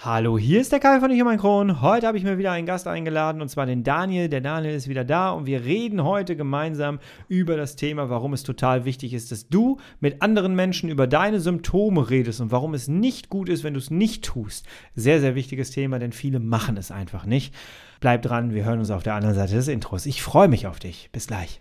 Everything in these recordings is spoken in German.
Hallo, hier ist der Kai von Ich und mein Kron. Heute habe ich mir wieder einen Gast eingeladen und zwar den Daniel. Der Daniel ist wieder da und wir reden heute gemeinsam über das Thema, warum es total wichtig ist, dass du mit anderen Menschen über deine Symptome redest und warum es nicht gut ist, wenn du es nicht tust. Sehr, sehr wichtiges Thema, denn viele machen es einfach nicht. Bleib dran, wir hören uns auf der anderen Seite des Intros. Ich freue mich auf dich. Bis gleich.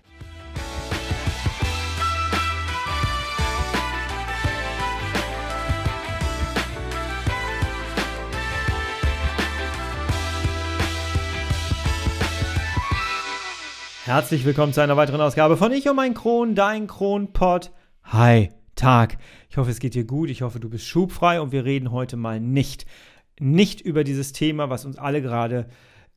Herzlich willkommen zu einer weiteren Ausgabe von Ich und mein Kron, dein Kronpott. Hi, Tag. Ich hoffe, es geht dir gut. Ich hoffe, du bist schubfrei und wir reden heute mal nicht, nicht über dieses Thema, was uns alle gerade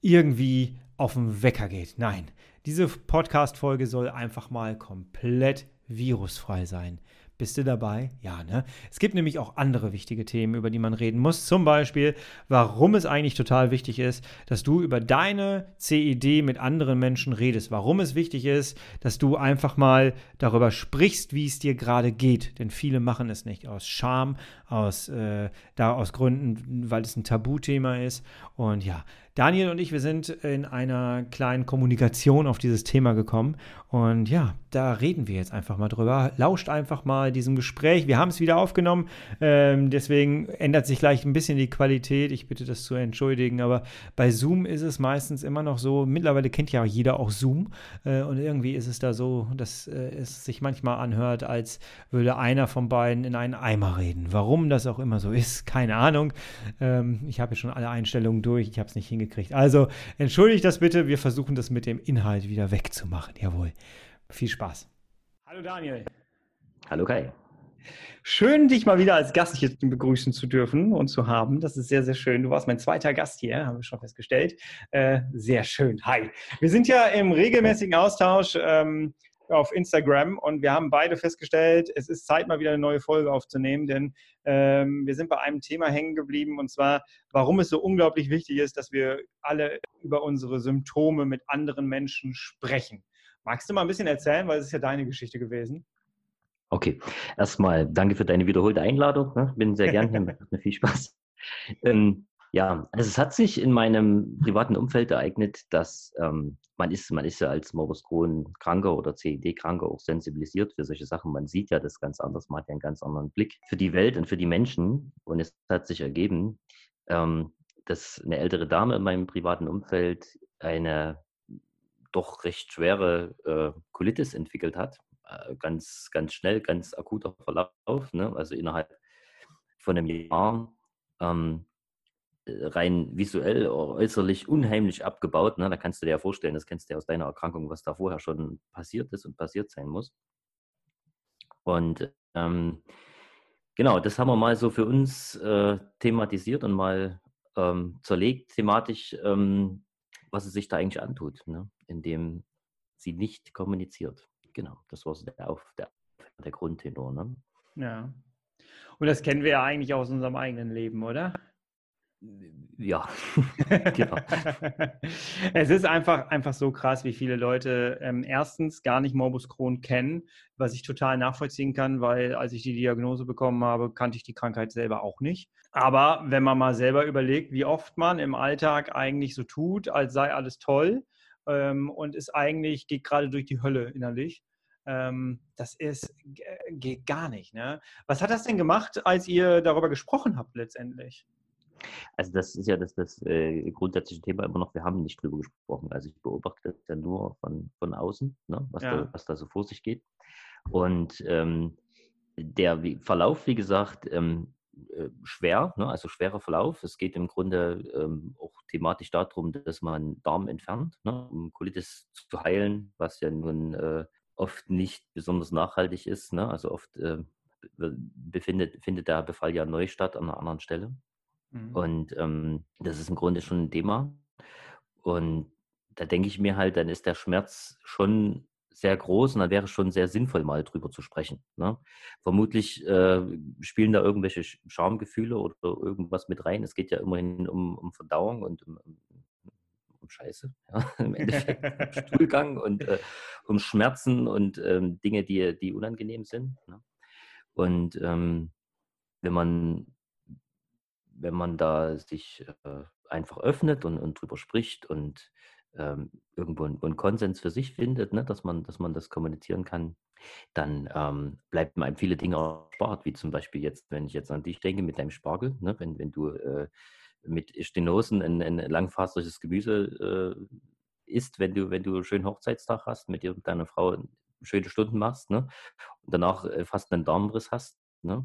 irgendwie auf den Wecker geht. Nein, diese Podcast-Folge soll einfach mal komplett virusfrei sein. Bist du dabei? Ja, ne? Es gibt nämlich auch andere wichtige Themen, über die man reden muss. Zum Beispiel, warum es eigentlich total wichtig ist, dass du über deine CID mit anderen Menschen redest. Warum es wichtig ist, dass du einfach mal darüber sprichst, wie es dir gerade geht. Denn viele machen es nicht aus Scham, aus, äh, da aus Gründen, weil es ein Tabuthema ist. Und ja, Daniel und ich, wir sind in einer kleinen Kommunikation auf dieses Thema gekommen. Und ja, da reden wir jetzt einfach mal drüber. Lauscht einfach mal diesem Gespräch. Wir haben es wieder aufgenommen. Ähm, deswegen ändert sich gleich ein bisschen die Qualität. Ich bitte das zu entschuldigen. Aber bei Zoom ist es meistens immer noch so. Mittlerweile kennt ja jeder auch Zoom. Äh, und irgendwie ist es da so, dass äh, es sich manchmal anhört, als würde einer von beiden in einen Eimer reden. Warum das auch immer so ist, keine Ahnung. Ähm, ich habe ja schon alle Einstellungen durch. Ich habe es nicht hingekriegt gekriegt. Also entschuldigt das bitte, wir versuchen das mit dem Inhalt wieder wegzumachen. Jawohl. Viel Spaß. Hallo Daniel. Hallo Kai. Schön, dich mal wieder als Gast hier begrüßen zu dürfen und zu haben. Das ist sehr, sehr schön. Du warst mein zweiter Gast hier, haben wir schon festgestellt. Äh, sehr schön. Hi. Wir sind ja im regelmäßigen Austausch. Ähm, auf Instagram und wir haben beide festgestellt, es ist Zeit, mal wieder eine neue Folge aufzunehmen, denn ähm, wir sind bei einem Thema hängen geblieben und zwar, warum es so unglaublich wichtig ist, dass wir alle über unsere Symptome mit anderen Menschen sprechen. Magst du mal ein bisschen erzählen, weil es ist ja deine Geschichte gewesen? Okay, erstmal danke für deine wiederholte Einladung. Ne? Bin sehr gern hier, macht mir viel Spaß. Ähm, ja, also es hat sich in meinem privaten Umfeld ereignet, dass ähm, man ist, man ist ja als Morbus Crohn-Kranker oder CID-Kranker auch sensibilisiert für solche Sachen. Man sieht ja das ganz anders, man hat ja einen ganz anderen Blick für die Welt und für die Menschen. Und es hat sich ergeben, ähm, dass eine ältere Dame in meinem privaten Umfeld eine doch recht schwere äh, Colitis entwickelt hat. Äh, ganz, ganz schnell, ganz akuter Verlauf, ne? also innerhalb von einem Jahr. Ähm, rein visuell, äußerlich unheimlich abgebaut. Ne? Da kannst du dir ja vorstellen, das kennst du ja aus deiner Erkrankung, was da vorher schon passiert ist und passiert sein muss. Und ähm, genau, das haben wir mal so für uns äh, thematisiert und mal ähm, zerlegt thematisch, ähm, was es sich da eigentlich antut, ne? indem sie nicht kommuniziert. Genau, das war so der, Auf, der, der Grundtenor. Ne? Ja. Und das kennen wir ja eigentlich aus unserem eigenen Leben, oder? Ja, genau. es ist einfach, einfach so krass, wie viele Leute ähm, erstens gar nicht Morbus Crohn kennen, was ich total nachvollziehen kann, weil als ich die Diagnose bekommen habe, kannte ich die Krankheit selber auch nicht. Aber wenn man mal selber überlegt, wie oft man im Alltag eigentlich so tut, als sei alles toll ähm, und es eigentlich geht gerade durch die Hölle innerlich, ähm, das ist, geht gar nicht. Ne? Was hat das denn gemacht, als ihr darüber gesprochen habt letztendlich? Also das ist ja das, das äh, grundsätzliche Thema immer noch, wir haben nicht drüber gesprochen. Also ich beobachte das ja nur von, von außen, ne, was, ja. da, was da so vor sich geht. Und ähm, der Verlauf, wie gesagt, ähm, äh, schwer, ne, also schwerer Verlauf. Es geht im Grunde ähm, auch thematisch darum, dass man Darm entfernt, ne, um Colitis zu heilen, was ja nun äh, oft nicht besonders nachhaltig ist. Ne? Also oft äh, befindet, findet der Befall ja neu statt an einer anderen Stelle. Mhm. Und ähm, das ist im Grunde schon ein Thema. Und da denke ich mir halt, dann ist der Schmerz schon sehr groß und dann wäre es schon sehr sinnvoll, mal drüber zu sprechen. Ne? Vermutlich äh, spielen da irgendwelche Schamgefühle oder irgendwas mit rein. Es geht ja immerhin um, um Verdauung und um, um Scheiße, ja? im Endeffekt um Stuhlgang und äh, um Schmerzen und ähm, Dinge, die, die unangenehm sind. Ne? Und ähm, wenn man wenn man da sich äh, einfach öffnet und, und drüber spricht und ähm, irgendwo einen, einen, Konsens für sich findet, ne, dass, man, dass man das kommunizieren kann, dann ähm, bleiben einem viele Dinge erspart, wie zum Beispiel jetzt, wenn ich jetzt an dich denke mit deinem Spargel, ne, wenn, wenn du äh, mit Stenosen ein, ein langfaseriges Gemüse äh, isst, wenn du, wenn du schön Hochzeitstag hast, mit dir und deiner Frau schöne Stunden machst, ne? Und danach äh, fast einen Darmriss hast, ne?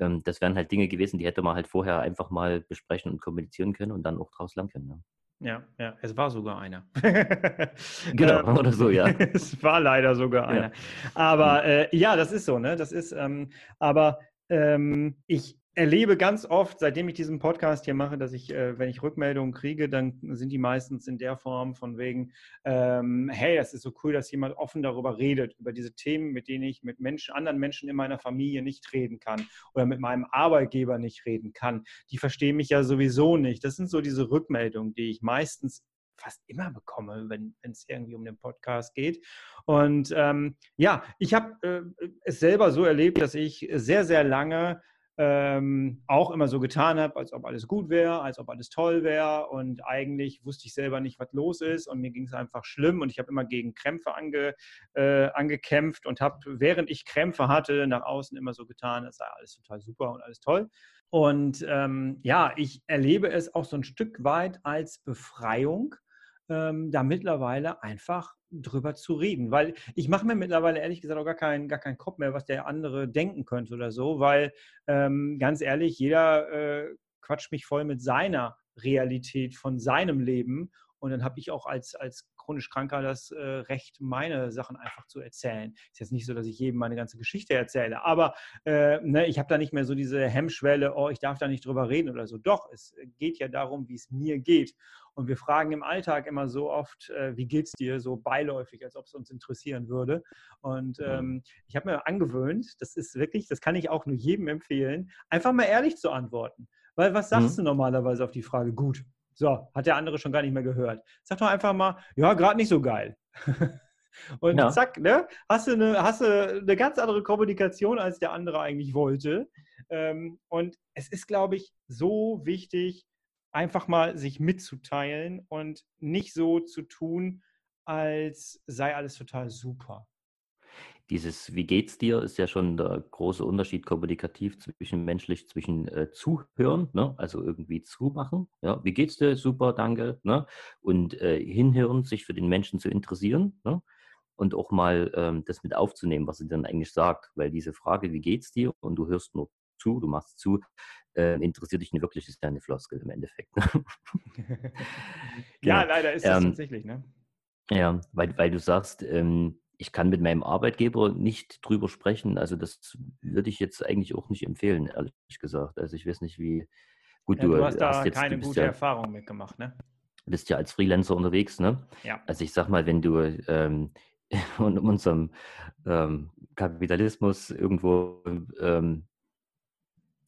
Ähm, das wären halt Dinge gewesen, die hätte man halt vorher einfach mal besprechen und kommunizieren können und dann auch draus lernen können. Ne? Ja, ja, es war sogar einer. genau, ähm, oder so, ja. es war leider sogar einer. Ja. Aber hm. äh, ja, das ist so, ne? Das ist, ähm, aber ähm, ich erlebe ganz oft, seitdem ich diesen Podcast hier mache, dass ich, äh, wenn ich Rückmeldungen kriege, dann sind die meistens in der Form von wegen, ähm, hey, das ist so cool, dass jemand offen darüber redet, über diese Themen, mit denen ich mit Menschen, anderen Menschen in meiner Familie nicht reden kann oder mit meinem Arbeitgeber nicht reden kann. Die verstehen mich ja sowieso nicht. Das sind so diese Rückmeldungen, die ich meistens fast immer bekomme, wenn es irgendwie um den Podcast geht. Und ähm, ja, ich habe äh, es selber so erlebt, dass ich sehr, sehr lange ähm, auch immer so getan habe, als ob alles gut wäre, als ob alles toll wäre und eigentlich wusste ich selber nicht, was los ist. Und mir ging es einfach schlimm. Und ich habe immer gegen Krämpfe ange, äh, angekämpft und habe, während ich Krämpfe hatte, nach außen immer so getan, es sei alles total super und alles toll. Und ähm, ja, ich erlebe es auch so ein Stück weit als Befreiung, ähm, da mittlerweile einfach drüber zu reden. Weil ich mache mir mittlerweile ehrlich gesagt auch gar keinen gar keinen Kopf mehr, was der andere denken könnte oder so, weil ähm, ganz ehrlich, jeder äh, quatscht mich voll mit seiner Realität von seinem Leben und dann habe ich auch als, als chronisch Kranker das äh, Recht, meine Sachen einfach zu erzählen. Ist jetzt nicht so, dass ich jedem meine ganze Geschichte erzähle, aber äh, ne, ich habe da nicht mehr so diese Hemmschwelle, oh, ich darf da nicht drüber reden oder so. Doch, es geht ja darum, wie es mir geht. Und wir fragen im Alltag immer so oft, äh, wie geht's dir, so beiläufig, als ob es uns interessieren würde. Und ähm, ich habe mir angewöhnt, das ist wirklich, das kann ich auch nur jedem empfehlen, einfach mal ehrlich zu antworten. Weil was sagst mhm. du normalerweise auf die Frage? Gut. So, hat der andere schon gar nicht mehr gehört. Sag doch einfach mal, ja, gerade nicht so geil. Und ja. zack, ne? Hast du, eine, hast du eine ganz andere Kommunikation, als der andere eigentlich wollte. Ähm, und es ist, glaube ich, so wichtig, einfach mal sich mitzuteilen und nicht so zu tun, als sei alles total super dieses Wie geht's dir ist ja schon der große Unterschied kommunikativ zwischen menschlich, zwischen äh, Zuhören, ne? also irgendwie zumachen. Ja, wie geht's dir? Super, danke. Ne? Und äh, hinhören, sich für den Menschen zu interessieren ne? und auch mal ähm, das mit aufzunehmen, was sie dann eigentlich sagt. Weil diese Frage, wie geht's dir? Und du hörst nur zu, du machst zu, äh, interessiert dich nicht wirklich, ist ja eine Floskel im Endeffekt. Ne? ja, ja, leider ist das ähm, tatsächlich, ne? Ja, weil, weil du sagst, ähm, ich kann mit meinem Arbeitgeber nicht drüber sprechen. Also das würde ich jetzt eigentlich auch nicht empfehlen, ehrlich gesagt. Also ich weiß nicht, wie gut ja, du, du hast da hast jetzt, keine gute ja, Erfahrung mitgemacht, ne? Du bist ja als Freelancer unterwegs, ne? Ja. Also ich sag mal, wenn du ähm, in unserem ähm, Kapitalismus irgendwo ähm,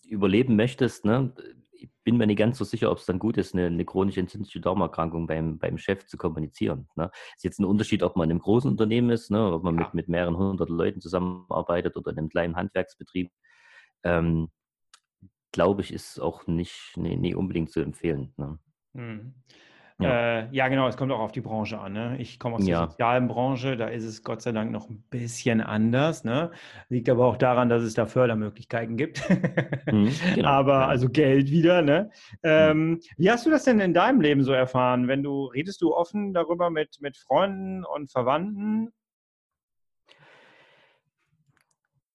überleben möchtest, ne, ich bin mir nicht ganz so sicher, ob es dann gut ist, eine, eine chronische entzündliche Darmerkrankung beim, beim Chef zu kommunizieren. Ne? Ist jetzt ein Unterschied, ob man in einem großen Unternehmen ist, ne? ob man ja. mit, mit mehreren hundert Leuten zusammenarbeitet oder in einem kleinen Handwerksbetrieb. Ähm, Glaube ich, ist auch nicht, nee, nicht unbedingt zu empfehlen. Ne? Mhm. Ja. Äh, ja, genau, es kommt auch auf die Branche an. Ne? Ich komme aus der ja. sozialen Branche, da ist es Gott sei Dank noch ein bisschen anders. Ne? Liegt aber auch daran, dass es da Fördermöglichkeiten gibt. mhm, genau. aber also Geld wieder. Ne? Mhm. Ähm, wie hast du das denn in deinem Leben so erfahren? Wenn du, redest du offen darüber mit, mit Freunden und Verwandten?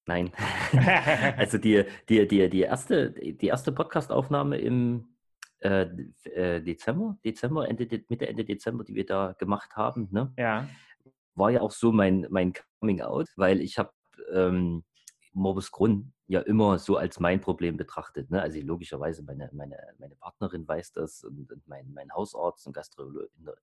Nein. also die, die, die, die erste, die erste Podcast-Aufnahme im äh, äh, Dezember, Dezember, Ende, Mitte, Ende Dezember, die wir da gemacht haben, ne? Ja. War ja auch so mein, mein Coming Out, weil ich habe ähm, Morbus Crohn ja immer so als mein Problem betrachtet. Ne? Also logischerweise, meine, meine, meine Partnerin weiß das und, und mein, mein Hausarzt und Gastro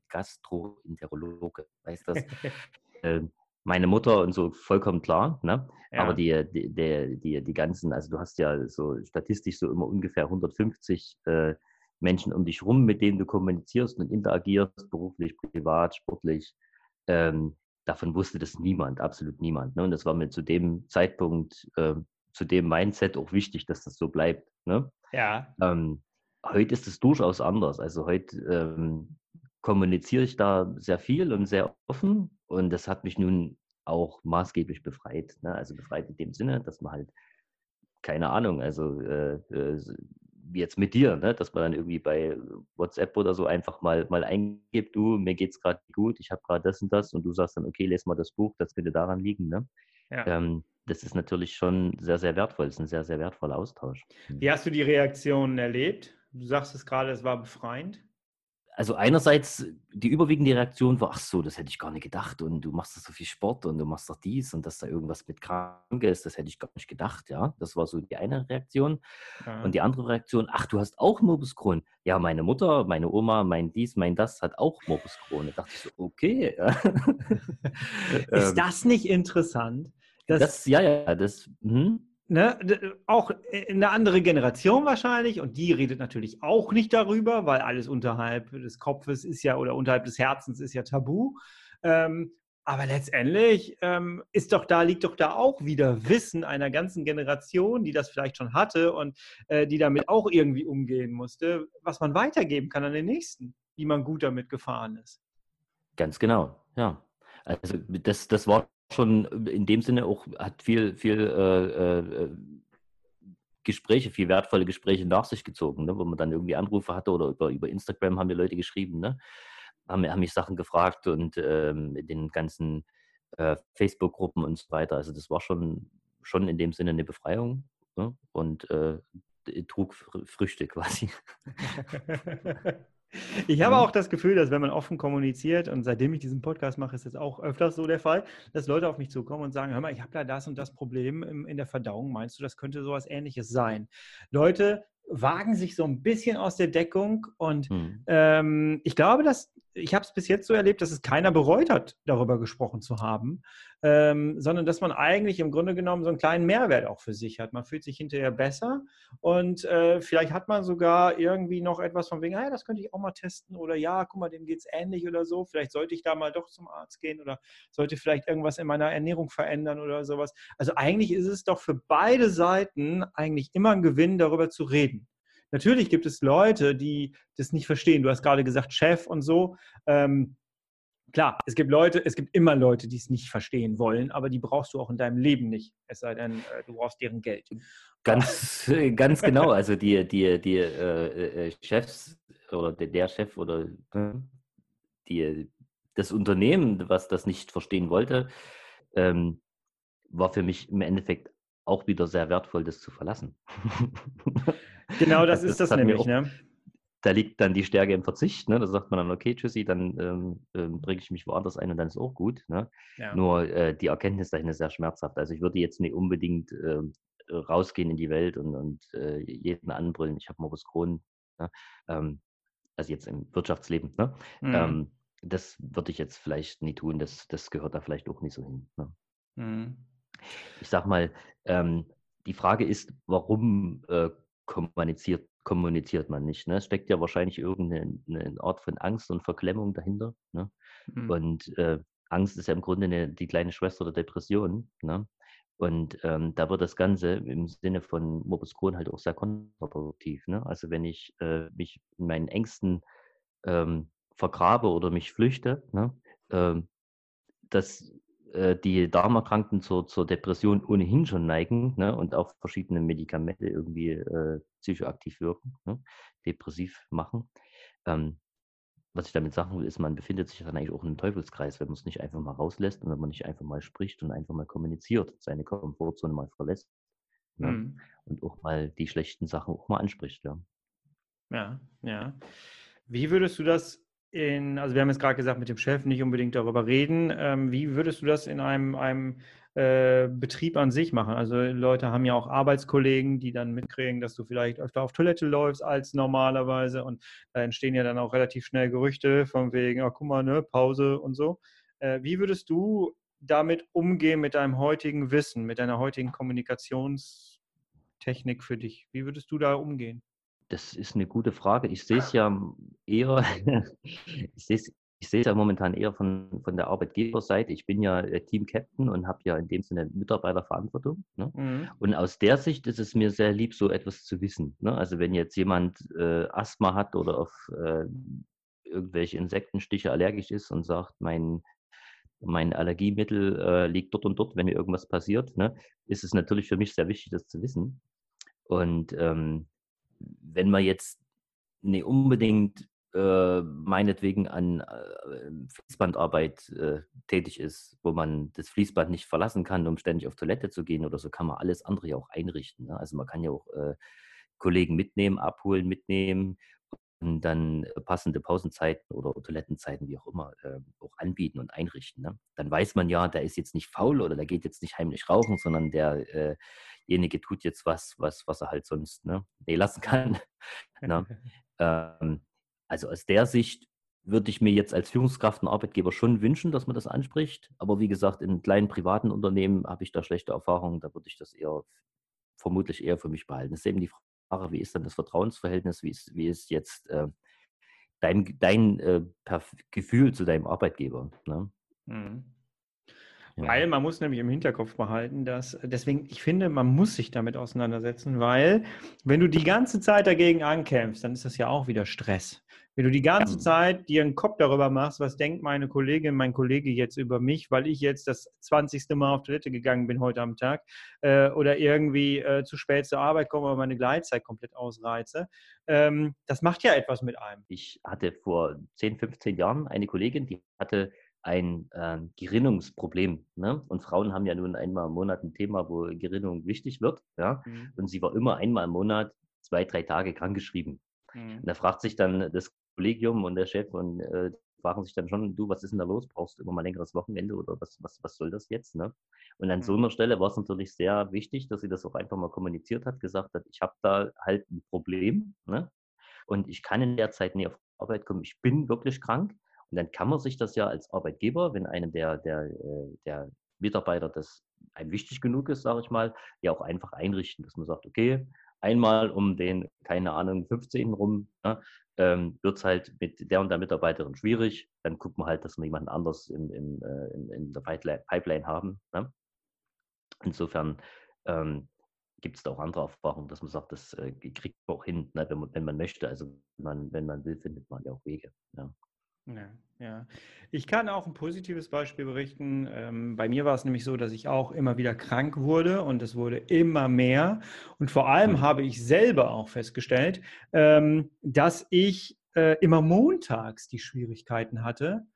Gastroenterologe weiß das. äh, meine Mutter und so vollkommen klar. Ne? Ja. Aber die, die, die, die, die ganzen, also du hast ja so statistisch so immer ungefähr 150 äh, Menschen um dich rum, mit denen du kommunizierst und interagierst, beruflich, privat, sportlich. Ähm, davon wusste das niemand, absolut niemand. Ne? Und das war mir zu dem Zeitpunkt, äh, zu dem Mindset auch wichtig, dass das so bleibt. Ne? Ja. Ähm, heute ist es durchaus anders. Also heute ähm, kommuniziere ich da sehr viel und sehr offen und das hat mich nun auch maßgeblich befreit. Ne? Also befreit in dem Sinne, dass man halt, keine Ahnung, also äh, äh, wie jetzt mit dir, ne? dass man dann irgendwie bei WhatsApp oder so einfach mal, mal eingibt, du, mir geht's gerade gut, ich habe gerade das und das und du sagst dann, okay, lese mal das Buch, das könnte daran liegen. Ne? Ja. Ähm, das ist natürlich schon sehr, sehr wertvoll. Das ist ein sehr, sehr wertvoller Austausch. Wie hast du die Reaktionen erlebt? Du sagst es gerade, es war befreiend also einerseits die überwiegende Reaktion war, ach so, das hätte ich gar nicht gedacht und du machst so viel Sport und du machst doch dies und dass da irgendwas mit krank ist, das hätte ich gar nicht gedacht, ja. Das war so die eine Reaktion. Ja. Und die andere Reaktion, ach, du hast auch Morbus Crohn. Ja, meine Mutter, meine Oma, mein dies, mein das hat auch Morbus Crohn. Da dachte ich so, okay. ist ähm. das nicht interessant? das, ja, ja, das, hm? Ne, auch eine andere Generation wahrscheinlich und die redet natürlich auch nicht darüber, weil alles unterhalb des Kopfes ist ja oder unterhalb des Herzens ist ja tabu. Ähm, aber letztendlich ähm, ist doch da, liegt doch da auch wieder Wissen einer ganzen Generation, die das vielleicht schon hatte und äh, die damit auch irgendwie umgehen musste, was man weitergeben kann an den nächsten, wie man gut damit gefahren ist. Ganz genau, ja. Also das, das war schon in dem Sinne auch, hat viel, viel äh, äh, Gespräche, viel wertvolle Gespräche nach sich gezogen, ne? wo man dann irgendwie Anrufe hatte oder über, über Instagram haben mir Leute geschrieben, ne? haben, haben mich Sachen gefragt und ähm, in den ganzen äh, Facebook-Gruppen und so weiter. Also das war schon, schon in dem Sinne eine Befreiung ne? und äh, trug Früchte quasi. Ich habe auch das Gefühl, dass wenn man offen kommuniziert und seitdem ich diesen Podcast mache, ist das auch öfters so der Fall, dass Leute auf mich zukommen und sagen, hör mal, ich habe da das und das Problem in der Verdauung. Meinst du, das könnte sowas ähnliches sein? Leute wagen sich so ein bisschen aus der Deckung und hm. ähm, ich glaube, dass ich habe es bis jetzt so erlebt, dass es keiner bereut hat, darüber gesprochen zu haben, ähm, sondern dass man eigentlich im Grunde genommen so einen kleinen Mehrwert auch für sich hat. Man fühlt sich hinterher besser und äh, vielleicht hat man sogar irgendwie noch etwas von wegen, hey, das könnte ich auch mal testen oder ja, guck mal, dem geht es ähnlich oder so. Vielleicht sollte ich da mal doch zum Arzt gehen oder sollte vielleicht irgendwas in meiner Ernährung verändern oder sowas. Also eigentlich ist es doch für beide Seiten eigentlich immer ein Gewinn, darüber zu reden. Natürlich gibt es Leute, die das nicht verstehen. Du hast gerade gesagt, Chef und so. Ähm, klar, es gibt Leute, es gibt immer Leute, die es nicht verstehen wollen, aber die brauchst du auch in deinem Leben nicht. Es sei denn, äh, du brauchst deren Geld. Ganz, ganz genau. Also die, die, die äh, äh Chefs oder der Chef oder ne, die, das Unternehmen, was das nicht verstehen wollte, ähm, war für mich im Endeffekt auch wieder sehr wertvoll, das zu verlassen. Genau das, das ist das, das nämlich. Auch, ne? Da liegt dann die Stärke im Verzicht. Ne? Da sagt man dann, okay, tschüssi, dann ähm, ähm, bringe ich mich woanders ein und dann ist auch gut. Ne? Ja. Nur äh, die Erkenntnis dahin ist sehr schmerzhaft. Also ich würde jetzt nicht unbedingt äh, rausgehen in die Welt und, und äh, jeden anbrüllen, ich habe Morbus Crohn. Ne? Ähm, also jetzt im Wirtschaftsleben. Ne? Mhm. Ähm, das würde ich jetzt vielleicht nie tun. Das, das gehört da vielleicht auch nicht so hin. Ne? Mhm. Ich sag mal, ähm, die Frage ist, warum äh, kommuniziert, kommuniziert man nicht. Ne? Es steckt ja wahrscheinlich irgendeine Art von Angst und Verklemmung dahinter. Ne? Mhm. Und äh, Angst ist ja im Grunde eine, die kleine Schwester der Depression. Ne? Und ähm, da wird das Ganze im Sinne von Morbus Crohn halt auch sehr kontraproduktiv. Ne? Also wenn ich äh, mich in meinen Ängsten ähm, vergrabe oder mich flüchte, ne? ähm, das äh, die Darmerkrankten zur, zur Depression ohnehin schon neigen ne, und auch verschiedene Medikamente irgendwie äh, psychoaktiv wirken, ne, depressiv machen. Ähm, was ich damit sagen will, ist, man befindet sich dann eigentlich auch in einem Teufelskreis, wenn man es nicht einfach mal rauslässt und wenn man nicht einfach mal spricht und einfach mal kommuniziert, seine Komfortzone mal verlässt ne, mhm. und auch mal die schlechten Sachen auch mal anspricht. Ja, ja. ja. Wie würdest du das in, also wir haben jetzt gerade gesagt, mit dem Chef nicht unbedingt darüber reden. Ähm, wie würdest du das in einem, einem äh, Betrieb an sich machen? Also Leute haben ja auch Arbeitskollegen, die dann mitkriegen, dass du vielleicht öfter auf Toilette läufst als normalerweise und da entstehen ja dann auch relativ schnell Gerüchte von wegen, oh, guck mal, ne, Pause und so. Äh, wie würdest du damit umgehen mit deinem heutigen Wissen, mit deiner heutigen Kommunikationstechnik für dich? Wie würdest du da umgehen? Das ist eine gute Frage. Ich sehe es ja eher, ich sehe es ich sehe es ja momentan eher von, von der Arbeitgeberseite. Ich bin ja äh, Team-Captain und habe ja in dem Sinne Mitarbeiterverantwortung. Ne? Mhm. Und aus der Sicht ist es mir sehr lieb, so etwas zu wissen. Ne? Also wenn jetzt jemand äh, Asthma hat oder auf äh, irgendwelche Insektenstiche allergisch ist und sagt, mein, mein Allergiemittel äh, liegt dort und dort, wenn mir irgendwas passiert, ne, ist es natürlich für mich sehr wichtig, das zu wissen. Und ähm, wenn man jetzt nicht unbedingt äh, meinetwegen an äh, Fließbandarbeit äh, tätig ist, wo man das Fließband nicht verlassen kann, um ständig auf Toilette zu gehen oder so, kann man alles andere ja auch einrichten. Ne? Also man kann ja auch äh, Kollegen mitnehmen, abholen, mitnehmen dann passende Pausenzeiten oder Toilettenzeiten, wie auch immer, äh, auch anbieten und einrichten. Ne? Dann weiß man ja, der ist jetzt nicht faul oder der geht jetzt nicht heimlich rauchen, sondern derjenige tut jetzt was, was, was er halt sonst ne, lassen kann. ne? ähm, also aus der Sicht würde ich mir jetzt als Führungskraft und Arbeitgeber schon wünschen, dass man das anspricht. Aber wie gesagt, in kleinen privaten Unternehmen habe ich da schlechte Erfahrungen. Da würde ich das eher vermutlich eher für mich behalten. Das ist eben die Frage, wie ist dann das Vertrauensverhältnis? Wie ist, wie ist jetzt äh, dein, dein äh, Gefühl zu deinem Arbeitgeber? Ne? Mhm. Ja. Weil man muss nämlich im Hinterkopf behalten, dass, deswegen, ich finde, man muss sich damit auseinandersetzen, weil wenn du die ganze Zeit dagegen ankämpfst, dann ist das ja auch wieder Stress. Wenn du die ganze ja. Zeit dir einen Kopf darüber machst, was denkt meine Kollegin, mein Kollege jetzt über mich, weil ich jetzt das 20. Mal auf Toilette gegangen bin heute am Tag äh, oder irgendwie äh, zu spät zur Arbeit komme oder meine Gleitzeit komplett ausreize, ähm, das macht ja etwas mit einem. Ich hatte vor 10, 15 Jahren eine Kollegin, die hatte ein äh, Gerinnungsproblem. Ne? Und Frauen haben ja nun einmal im Monat ein Thema, wo Gerinnung wichtig wird. Ja? Mhm. Und sie war immer einmal im Monat zwei, drei Tage krankgeschrieben. Mhm. Und da fragt sich dann das Kollegium und der Chef und äh, fragen sich dann schon, du, was ist denn da los? Brauchst du immer mal längeres Wochenende oder was, was, was soll das jetzt? Ne? Und an mhm. so einer Stelle war es natürlich sehr wichtig, dass sie das auch einfach mal kommuniziert hat, gesagt hat, ich habe da halt ein Problem ne? und ich kann in der Zeit nicht auf Arbeit kommen, ich bin wirklich krank und dann kann man sich das ja als Arbeitgeber, wenn einem der, der, äh, der Mitarbeiter das einem wichtig genug ist, sage ich mal, ja auch einfach einrichten, dass man sagt, okay, einmal um den, keine Ahnung, 15. rum, ja, ähm, wird es halt mit der und der Mitarbeiterin schwierig. Dann guckt man halt, dass wir jemanden anders in, in, äh, in, in der Pipeline haben. Ne? Insofern ähm, gibt es da auch andere Erfahrungen, dass man sagt, das äh, kriegt man auch hin, ne, wenn, man, wenn man möchte. Also wenn man, wenn man will, findet man ja auch Wege. Ja. Ja, ja. Ich kann auch ein positives Beispiel berichten. Ähm, bei mir war es nämlich so, dass ich auch immer wieder krank wurde und es wurde immer mehr. Und vor allem mhm. habe ich selber auch festgestellt, ähm, dass ich äh, immer montags die Schwierigkeiten hatte,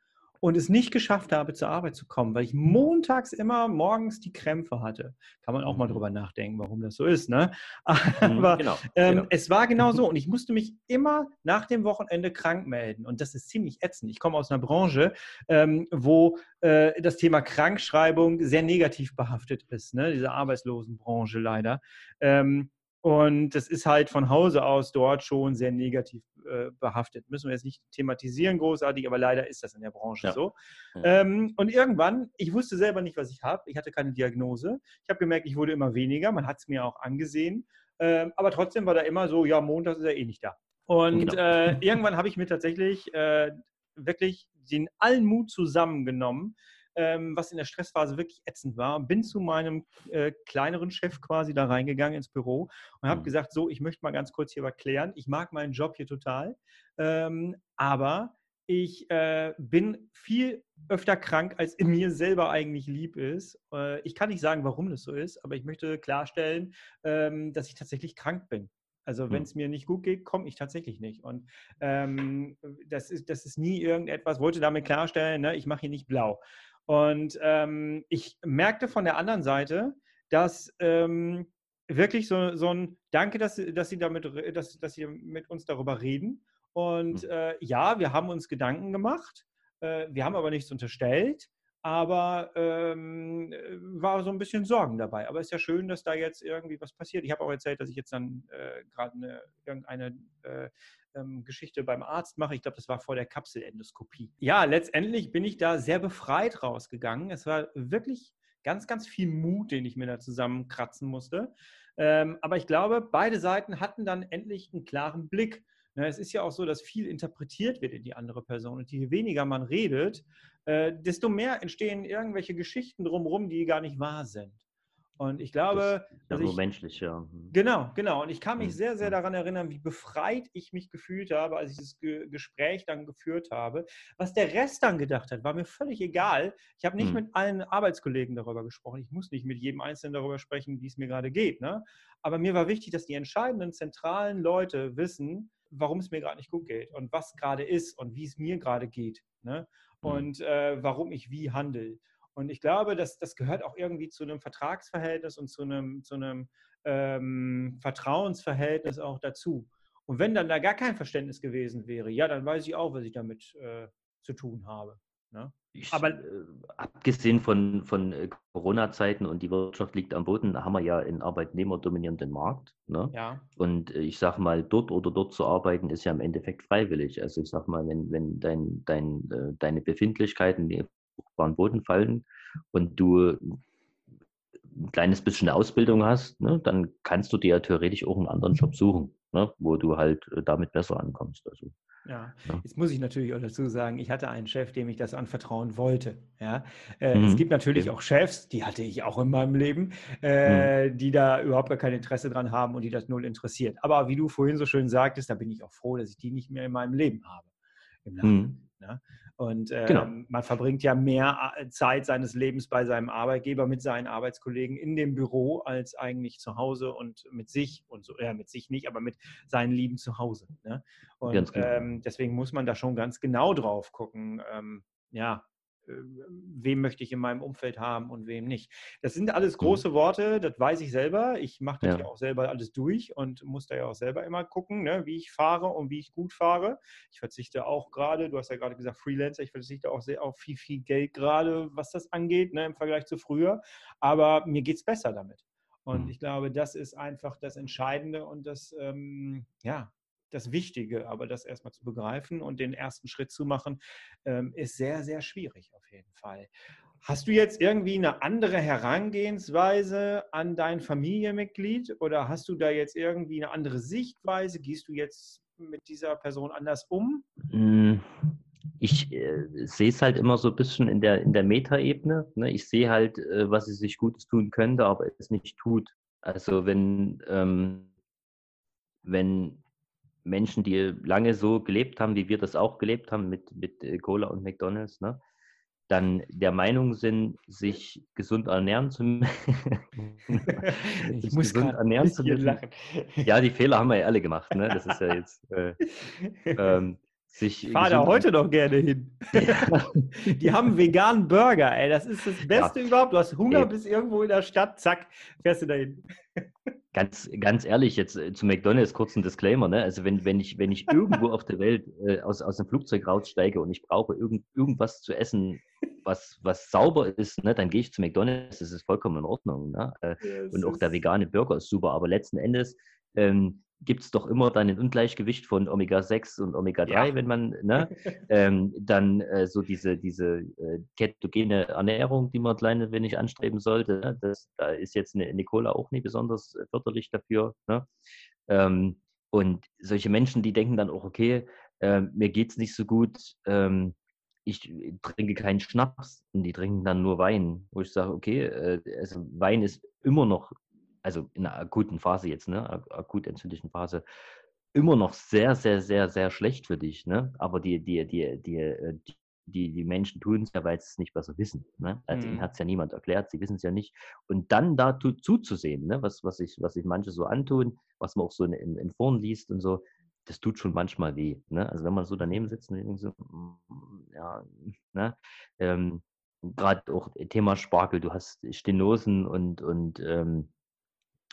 und es nicht geschafft habe, zur Arbeit zu kommen, weil ich montags immer morgens die Krämpfe hatte. Kann man auch mal mhm. drüber nachdenken, warum das so ist. Ne? Mhm, Aber genau, ähm, genau. es war genau so und ich musste mich immer nach dem Wochenende krank melden und das ist ziemlich ätzend. Ich komme aus einer Branche, ähm, wo äh, das Thema Krankschreibung sehr negativ behaftet ist, ne? diese Arbeitslosenbranche leider. Ähm, und das ist halt von Hause aus dort schon sehr negativ äh, behaftet. Müssen wir jetzt nicht thematisieren großartig, aber leider ist das in der Branche ja. so. Ja. Ähm, und irgendwann, ich wusste selber nicht, was ich habe. Ich hatte keine Diagnose. Ich habe gemerkt, ich wurde immer weniger. Man hat es mir auch angesehen. Ähm, aber trotzdem war da immer so, ja, Montag ist er eh nicht da. Und genau. äh, irgendwann habe ich mir tatsächlich äh, wirklich den allen Mut zusammengenommen, ähm, was in der Stressphase wirklich ätzend war. Bin zu meinem äh, kleineren Chef quasi da reingegangen ins Büro und habe mhm. gesagt, so, ich möchte mal ganz kurz hier was klären. Ich mag meinen Job hier total, ähm, aber ich äh, bin viel öfter krank, als in mir selber eigentlich lieb ist. Äh, ich kann nicht sagen, warum das so ist, aber ich möchte klarstellen, ähm, dass ich tatsächlich krank bin. Also wenn es mir nicht gut geht, komme ich tatsächlich nicht. Und ähm, das, ist, das ist nie irgendetwas, wollte damit klarstellen, ne, ich mache hier nicht blau. Und ähm, ich merkte von der anderen Seite, dass ähm, wirklich so, so ein Danke, dass, dass, Sie damit, dass, dass Sie mit uns darüber reden. Und hm. äh, ja, wir haben uns Gedanken gemacht, äh, wir haben aber nichts unterstellt, aber ähm, war so ein bisschen Sorgen dabei. Aber es ist ja schön, dass da jetzt irgendwie was passiert. Ich habe auch erzählt, dass ich jetzt dann äh, gerade irgendeine äh, ähm, Geschichte beim Arzt mache. Ich glaube, das war vor der Kapselendoskopie. Ja, letztendlich bin ich da sehr befreit rausgegangen. Es war wirklich ganz, ganz viel Mut, den ich mir da zusammenkratzen musste. Ähm, aber ich glaube, beide Seiten hatten dann endlich einen klaren Blick Ne, es ist ja auch so, dass viel interpretiert wird in die andere Person. Und je weniger man redet, äh, desto mehr entstehen irgendwelche Geschichten drumherum, die gar nicht wahr sind. Und ich glaube, das ist ja menschlich, ja. Mhm. Genau, genau. Und ich kann mich sehr, sehr daran erinnern, wie befreit ich mich gefühlt habe, als ich das Ge Gespräch dann geführt habe. Was der Rest dann gedacht hat, war mir völlig egal. Ich habe nicht mhm. mit allen Arbeitskollegen darüber gesprochen. Ich muss nicht mit jedem Einzelnen darüber sprechen, wie es mir gerade geht. Ne? Aber mir war wichtig, dass die entscheidenden, zentralen Leute wissen, warum es mir gerade nicht gut geht und was gerade ist und wie es mir gerade geht. Ne? Mhm. Und äh, warum ich wie handle. Und ich glaube, dass das gehört auch irgendwie zu einem Vertragsverhältnis und zu einem, zu einem ähm, Vertrauensverhältnis auch dazu. Und wenn dann da gar kein Verständnis gewesen wäre, ja, dann weiß ich auch, was ich damit äh, zu tun habe. Ne? Ich, Aber äh, abgesehen von, von äh, Corona-Zeiten und die Wirtschaft liegt am Boden, haben wir ja einen arbeitnehmerdominierenden Markt. Ne? Ja. Und äh, ich sage mal, dort oder dort zu arbeiten, ist ja im Endeffekt freiwillig. Also ich sage mal, wenn, wenn dein, dein, deine Befindlichkeiten, fruchtbaren Boden fallen und du ein kleines bisschen Ausbildung hast, ne, dann kannst du dir ja theoretisch auch einen anderen Job suchen, ne, wo du halt äh, damit besser ankommst. Also, ja. ja. jetzt muss ich natürlich auch dazu sagen, ich hatte einen Chef, dem ich das anvertrauen wollte. Ja? Äh, mhm. Es gibt natürlich auch Chefs, die hatte ich auch in meinem Leben, äh, mhm. die da überhaupt gar kein Interesse dran haben und die das null interessiert. Aber wie du vorhin so schön sagtest, da bin ich auch froh, dass ich die nicht mehr in meinem Leben habe. Mhm. Ne? Und äh, genau. man verbringt ja mehr äh, Zeit seines Lebens bei seinem Arbeitgeber mit seinen Arbeitskollegen in dem Büro als eigentlich zu Hause und mit sich und so, ja, mit sich nicht, aber mit seinen Lieben zu Hause. Ne? Und genau. ähm, deswegen muss man da schon ganz genau drauf gucken. Ähm, ja, wem möchte ich in meinem Umfeld haben und wem nicht. Das sind alles mhm. große Worte, das weiß ich selber. Ich mache das ja. ja. auch selber alles durch und muss da ja auch selber immer gucken, ne, wie ich fahre und wie ich gut fahre. Ich verzichte auch gerade, du hast ja gerade gesagt Freelancer, ich verzichte auch sehr auf viel, viel Geld gerade, was das angeht, ne, im Vergleich zu früher. Aber mir geht es besser damit. Und mhm. ich glaube, das ist einfach das Entscheidende und das, ähm, ja, das Wichtige, aber das erstmal zu begreifen und den ersten Schritt zu machen, ähm, ist sehr, sehr schwierig auf jeden Fall. Hast du jetzt irgendwie eine andere Herangehensweise an dein Familienmitglied oder hast du da jetzt irgendwie eine andere Sichtweise? Gehst du jetzt mit dieser Person anders um? Hm, ich äh, sehe es halt immer so ein bisschen in der, in der Metaebene. Ne? Ich sehe halt, äh, was sie sich Gutes tun könnte, aber es nicht tut. Also wenn, ähm, wenn Menschen, die lange so gelebt haben, wie wir das auch gelebt haben mit, mit äh, Cola und McDonalds, ne? dann der Meinung sind, sich gesund ernähren zu müssen. ich muss gesund ernähren zu müssen. Lachen. Ja, die Fehler haben wir ja alle gemacht. Ne? Das ist ja jetzt. Äh, ähm, sich ich fahre da heute noch gerne hin. die haben veganen Burger, ey. Das ist das Beste ja. überhaupt. Du hast Hunger, Ey. bis irgendwo in der Stadt, zack, fährst du dahin. Ganz, ganz ehrlich, jetzt äh, zu McDonalds kurz ein Disclaimer. Ne? Also wenn, wenn, ich, wenn ich irgendwo auf der Welt äh, aus, aus dem Flugzeug raussteige und ich brauche irgend, irgendwas zu essen, was, was sauber ist, ne, dann gehe ich zu McDonalds. Das ist vollkommen in Ordnung. Ne? Äh, ja, und auch der vegane Burger ist super. Aber letzten Endes ähm, gibt es doch immer dann ein Ungleichgewicht von Omega-6 und Omega-3, ja. wenn man, ne, ähm, dann äh, so diese, diese äh, ketogene Ernährung, die man kleine wenig anstreben sollte, ne? das, da ist jetzt eine, eine Cola auch nicht besonders äh, förderlich dafür. Ne? Ähm, und solche Menschen, die denken dann auch, okay, äh, mir geht es nicht so gut, ähm, ich trinke keinen Schnaps und die trinken dann nur Wein, wo ich sage, okay, äh, also Wein ist immer noch also in einer akuten Phase jetzt, ne, akut entzündlichen Phase, immer noch sehr, sehr, sehr, sehr schlecht für dich, ne? Aber die, die, die, die, äh, die, die Menschen tun es ja, weil sie es nicht besser wissen. Ne? Also mhm. ihnen hat es ja niemand erklärt, sie wissen es ja nicht. Und dann da zuzusehen, ne? was, was, sich was sich manche so antun, was man auch so in, in, in Foren liest und so, das tut schon manchmal weh. Ne? Also wenn man so daneben sitzt und denkt so, mm, ja, ne? Ähm, gerade auch Thema Spargel, du hast Stenosen und, und ähm,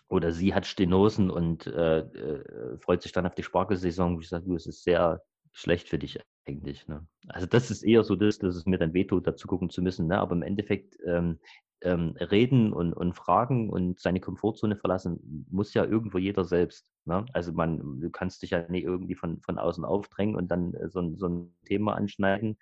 oder sie hat Stenosen und äh, äh, freut sich dann auf die Spargelsaison. Ich sage, du, es ist sehr schlecht für dich eigentlich. Ne? Also das ist eher so das, dass es mir dann wehtut, dazu gucken zu müssen. Ne? Aber im Endeffekt ähm, ähm, reden und, und fragen und seine Komfortzone verlassen, muss ja irgendwo jeder selbst. Ne? Also man, du kannst dich ja nicht irgendwie von, von außen aufdrängen und dann äh, so, so ein Thema anschneiden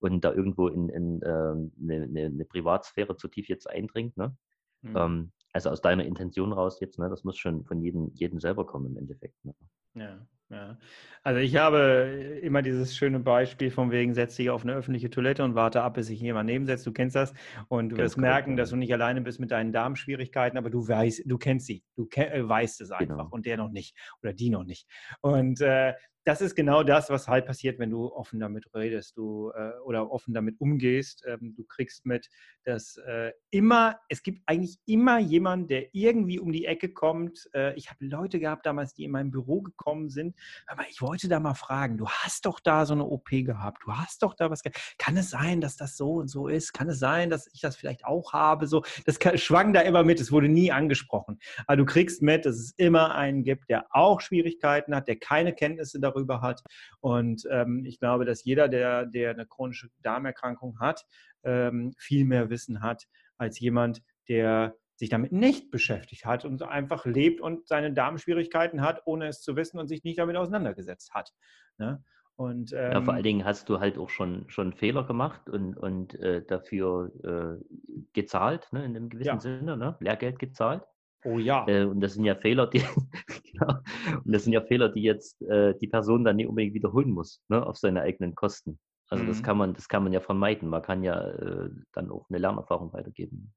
und da irgendwo in, in äh, eine, eine, Privatsphäre zu tief jetzt eindringt. Ne? Mhm. Also aus deiner Intention raus jetzt, ne, das muss schon von jedem, jedem selber kommen im Endeffekt. Ne? Ja, Ja. Also ich habe immer dieses schöne Beispiel von wegen, setz dich auf eine öffentliche Toilette und warte ab, bis sich jemand nebensetzt. Du kennst das und du Ganz wirst merken, ja. dass du nicht alleine bist mit deinen Darmschwierigkeiten, aber du weißt, du kennst sie, du ke äh, weißt es einfach genau. und der noch nicht oder die noch nicht. Und äh, das ist genau das, was halt passiert, wenn du offen damit redest du, äh, oder offen damit umgehst. Ähm, du kriegst mit, dass äh, immer, es gibt eigentlich immer jemanden, der irgendwie um die Ecke kommt. Äh, ich habe Leute gehabt damals, die in mein Büro gekommen sind. Aber ich wollte da mal fragen, du hast doch da so eine OP gehabt, du hast doch da was. Kann es sein, dass das so und so ist? Kann es sein, dass ich das vielleicht auch habe? So, das kann, schwang da immer mit. Es wurde nie angesprochen. Aber du kriegst mit, dass es immer einen gibt, der auch Schwierigkeiten hat, der keine Kenntnisse darüber darüber hat. Und ähm, ich glaube, dass jeder, der, der eine chronische Darmerkrankung hat, ähm, viel mehr Wissen hat als jemand, der sich damit nicht beschäftigt hat und einfach lebt und seine Darmschwierigkeiten hat, ohne es zu wissen und sich nicht damit auseinandergesetzt hat. Ne? Und, ähm, ja, vor allen Dingen hast du halt auch schon, schon Fehler gemacht und, und äh, dafür äh, gezahlt, ne, in einem gewissen ja. Sinne, ne? Lehrgeld gezahlt. Oh ja. Äh, und das sind ja Fehler, die genau, und das sind ja Fehler, die jetzt äh, die Person dann nicht unbedingt wiederholen muss, ne, auf seine eigenen Kosten. Also mhm. das kann man, das kann man ja vermeiden. Man kann ja äh, dann auch eine Lernerfahrung weitergeben.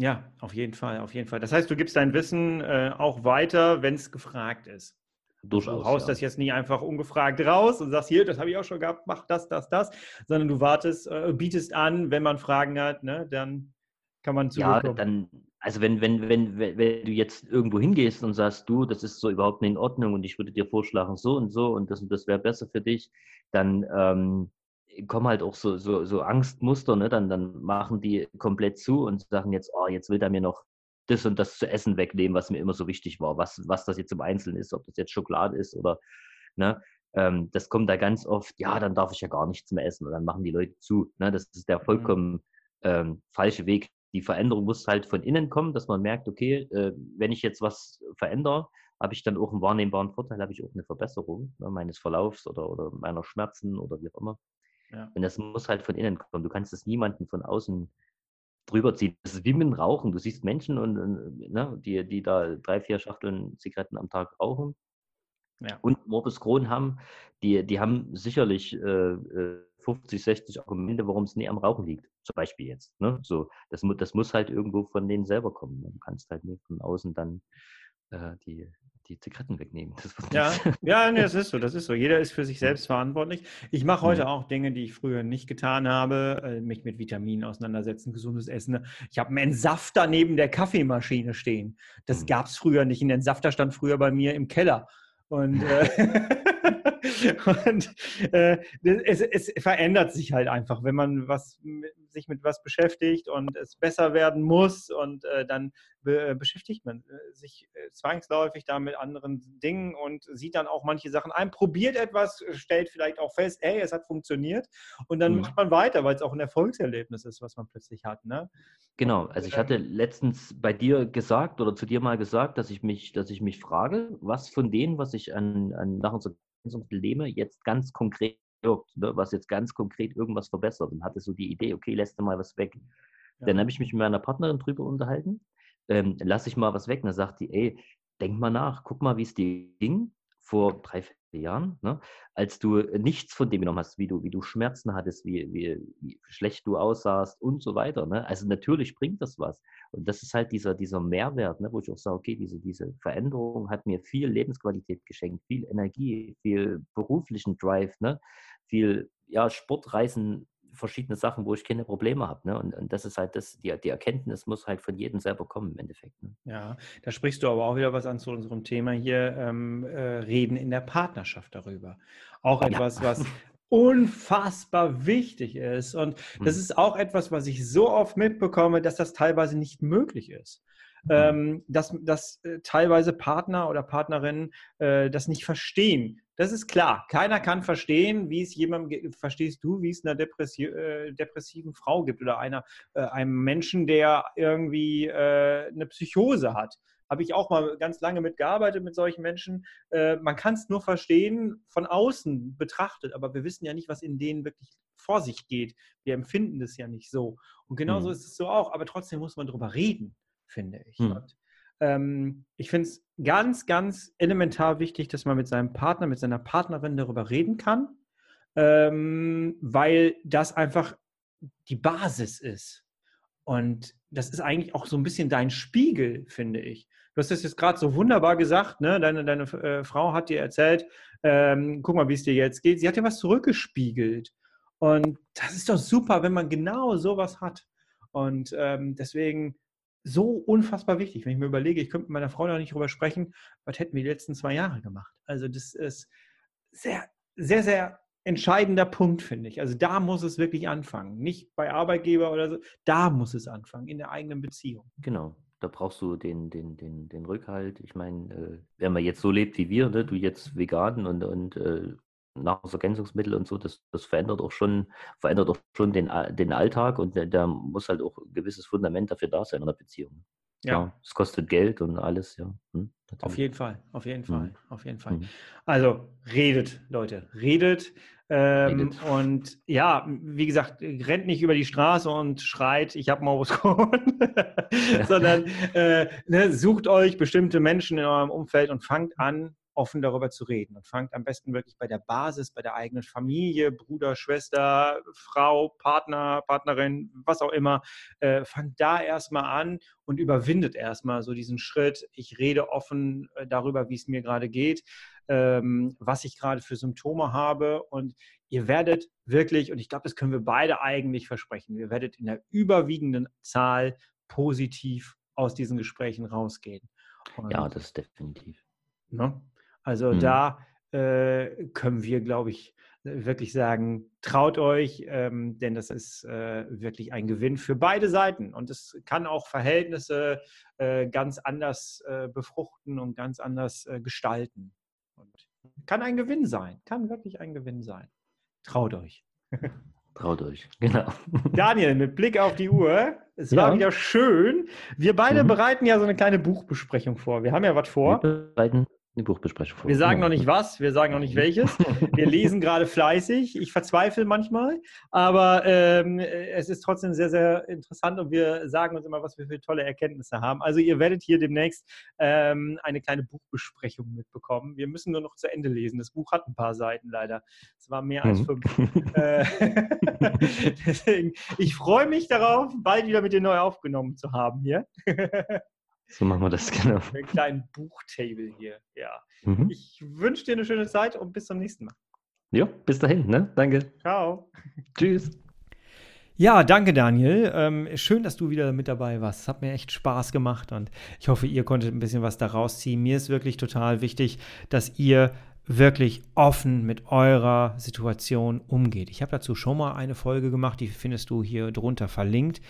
Ja, auf jeden Fall, auf jeden Fall. Das heißt, du gibst dein Wissen äh, auch weiter, wenn es gefragt ist. Durchaus, du haust ja. das jetzt nie einfach ungefragt raus und sagst, hier, das habe ich auch schon gehabt, mach das, das, das, sondern du wartest, äh, bietest an, wenn man Fragen hat, ne, dann kann man zurückkommen. Ja, dann, also wenn, wenn, wenn, wenn, wenn du jetzt irgendwo hingehst und sagst, du, das ist so überhaupt nicht in Ordnung und ich würde dir vorschlagen, so und so und das und das wäre besser für dich, dann ähm, kommen halt auch so, so, so Angstmuster, ne? dann, dann machen die komplett zu und sagen jetzt, oh, jetzt will der mir noch das und das zu essen wegnehmen, was mir immer so wichtig war, was, was das jetzt im Einzelnen ist, ob das jetzt Schokolade ist oder, ne? Ähm, das kommt da ganz oft, ja, dann darf ich ja gar nichts mehr essen und dann machen die Leute zu. Ne? Das ist der mhm. vollkommen ähm, falsche Weg, die Veränderung muss halt von innen kommen, dass man merkt, okay, äh, wenn ich jetzt was verändere, habe ich dann auch einen wahrnehmbaren Vorteil, habe ich auch eine Verbesserung ne, meines Verlaufs oder, oder meiner Schmerzen oder wie auch immer. Ja. Und das muss halt von innen kommen. Du kannst es niemanden von außen drüber ziehen. Das ist wie mit dem Rauchen. Du siehst Menschen, und, ne, die, die da drei, vier Schachteln Zigaretten am Tag rauchen ja. und Morbus Crohn haben. Die, die haben sicherlich äh, äh 50, 60 Argumente, warum es nie am Rauchen liegt. Zum Beispiel jetzt. Ne? So, das, das muss halt irgendwo von denen selber kommen. Du kannst halt nicht von außen dann äh, die, die Zigaretten wegnehmen. ja, ja nee, das ist so, das ist so. Jeder ist für sich selbst verantwortlich. Ich mache heute ja. auch Dinge, die ich früher nicht getan habe, äh, mich mit Vitaminen auseinandersetzen, gesundes Essen. Ich habe einen Entsafter neben der Kaffeemaschine stehen. Das mhm. gab es früher nicht. Ein Entsafter stand früher bei mir im Keller. Und, äh, und äh, es, es, verändert sich halt einfach, wenn man was, sich mit was beschäftigt und es besser werden muss und äh, dann be beschäftigt man äh, sich äh, zwangsläufig da mit anderen Dingen und sieht dann auch manche Sachen ein, probiert etwas, stellt vielleicht auch fest, hey, es hat funktioniert und dann mhm. macht man weiter, weil es auch ein Erfolgserlebnis ist, was man plötzlich hat. Ne? Genau, also ich hatte letztens bei dir gesagt oder zu dir mal gesagt, dass ich mich, dass ich mich frage, was von denen, was ich an, an Nahrungsergänzungsmittel jetzt ganz konkret wirkt, ne? was jetzt ganz konkret irgendwas verbessert und hatte so die Idee, okay, lässt du mal was weg. Ja. Dann habe ich mich mit meiner Partnerin drüber unterhalten, ähm, lass ich mal was weg. Und dann sagt die, ey, denk mal nach, guck mal, wie es dir ging vor drei, Jahren, ne, als du nichts von dem genommen hast, wie du, wie du Schmerzen hattest, wie, wie, wie schlecht du aussahst und so weiter. Ne? Also natürlich bringt das was. Und das ist halt dieser, dieser Mehrwert, ne, wo ich auch sage, okay, diese, diese Veränderung hat mir viel Lebensqualität geschenkt, viel Energie, viel beruflichen Drive, ne? viel ja, Sportreisen verschiedene Sachen, wo ich keine Probleme habe. Ne? Und, und das ist halt das, die, die Erkenntnis muss halt von jedem selber kommen im Endeffekt. Ne? Ja, da sprichst du aber auch wieder was an zu unserem Thema hier, ähm, äh, Reden in der Partnerschaft darüber. Auch etwas, ja. was unfassbar wichtig ist. Und das hm. ist auch etwas, was ich so oft mitbekomme, dass das teilweise nicht möglich ist. Mhm. ähm, dass, dass äh, teilweise Partner oder Partnerinnen äh, das nicht verstehen. Das ist klar. Keiner kann verstehen, wie es jemandem, verstehst du, wie es einer depressi äh, depressiven Frau gibt oder einer, äh, einem Menschen, der irgendwie äh, eine Psychose hat. Habe ich auch mal ganz lange mitgearbeitet mit solchen Menschen. Äh, man kann es nur verstehen, von außen betrachtet, aber wir wissen ja nicht, was in denen wirklich vor sich geht. Wir empfinden das ja nicht so. Und genauso mhm. ist es so auch, aber trotzdem muss man darüber reden finde ich. Hm. Und, ähm, ich finde es ganz, ganz elementar wichtig, dass man mit seinem Partner, mit seiner Partnerin darüber reden kann, ähm, weil das einfach die Basis ist. Und das ist eigentlich auch so ein bisschen dein Spiegel, finde ich. Du hast das jetzt gerade so wunderbar gesagt, ne? Deine, deine äh, Frau hat dir erzählt, ähm, guck mal, wie es dir jetzt geht. Sie hat dir was zurückgespiegelt. Und das ist doch super, wenn man genau sowas hat. Und ähm, deswegen so unfassbar wichtig, wenn ich mir überlege, ich könnte mit meiner Frau noch nicht drüber sprechen, was hätten wir die letzten zwei Jahre gemacht. Also das ist sehr, sehr, sehr entscheidender Punkt, finde ich. Also da muss es wirklich anfangen. Nicht bei Arbeitgeber oder so, da muss es anfangen, in der eigenen Beziehung. Genau. Da brauchst du den, den, den, den Rückhalt. Ich meine, äh, wenn man jetzt so lebt wie wir, ne, du jetzt vegan und, und äh, Nahrungsergänzungsmittel und so, das, das verändert auch schon, verändert auch schon den, den Alltag und da muss halt auch ein gewisses Fundament dafür da sein in der Beziehung. Ja. es kostet Geld und alles, ja. Hm, auf jeden Fall, auf jeden Fall, mhm. auf jeden Fall. Mhm. Also redet, Leute, redet. Ähm, und ja, wie gesagt, rennt nicht über die Straße und schreit, ich habe Morbus Crohn, sondern äh, ne, sucht euch bestimmte Menschen in eurem Umfeld und fangt an, offen darüber zu reden und fangt am besten wirklich bei der Basis, bei der eigenen Familie, Bruder, Schwester, Frau, Partner, Partnerin, was auch immer, äh, fangt da erstmal an und überwindet erstmal so diesen Schritt. Ich rede offen äh, darüber, wie es mir gerade geht, ähm, was ich gerade für Symptome habe und ihr werdet wirklich, und ich glaube, das können wir beide eigentlich versprechen, wir werdet in der überwiegenden Zahl positiv aus diesen Gesprächen rausgehen. Und, ja, das definitiv. Ne? Also mhm. da äh, können wir, glaube ich, wirklich sagen, traut euch, ähm, denn das ist äh, wirklich ein Gewinn für beide Seiten. Und es kann auch Verhältnisse äh, ganz anders äh, befruchten und ganz anders äh, gestalten. Und kann ein Gewinn sein, kann wirklich ein Gewinn sein. Traut euch. Traut euch, genau. Daniel, mit Blick auf die Uhr, es ja. war wieder schön. Wir beide mhm. bereiten ja so eine kleine Buchbesprechung vor. Wir haben ja was vor. Wir bereiten eine Buchbesprechung vor. Wir sagen noch nicht was, wir sagen noch nicht welches. Wir lesen gerade fleißig. Ich verzweifle manchmal, aber ähm, es ist trotzdem sehr, sehr interessant und wir sagen uns immer, was wir für tolle Erkenntnisse haben. Also ihr werdet hier demnächst ähm, eine kleine Buchbesprechung mitbekommen. Wir müssen nur noch zu Ende lesen. Das Buch hat ein paar Seiten leider. Es war mehr als mhm. fünf. äh, deswegen, ich freue mich darauf, bald wieder mit dir neu aufgenommen zu haben hier. So machen wir das, genau. Einen kleinen Buchtable hier, ja. Mhm. Ich wünsche dir eine schöne Zeit und bis zum nächsten Mal. Ja, bis dahin, ne? Danke. Ciao. Tschüss. Ja, danke Daniel. Ähm, schön, dass du wieder mit dabei warst. Es hat mir echt Spaß gemacht und ich hoffe, ihr konntet ein bisschen was daraus ziehen. Mir ist wirklich total wichtig, dass ihr wirklich offen mit eurer Situation umgeht. Ich habe dazu schon mal eine Folge gemacht, die findest du hier drunter verlinkt.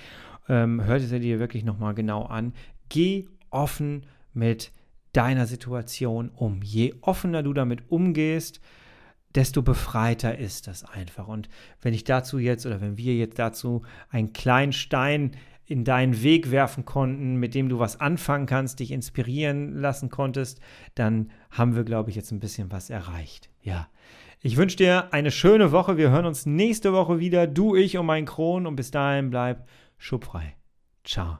Ähm, hört es dir wirklich nochmal genau an. Geh offen mit deiner Situation um. Je offener du damit umgehst, desto befreiter ist das einfach. Und wenn ich dazu jetzt oder wenn wir jetzt dazu einen kleinen Stein in deinen Weg werfen konnten, mit dem du was anfangen kannst, dich inspirieren lassen konntest, dann haben wir, glaube ich, jetzt ein bisschen was erreicht. Ja. Ich wünsche dir eine schöne Woche. Wir hören uns nächste Woche wieder. Du, ich und mein Kron. Und bis dahin bleib schubfrei. Ciao.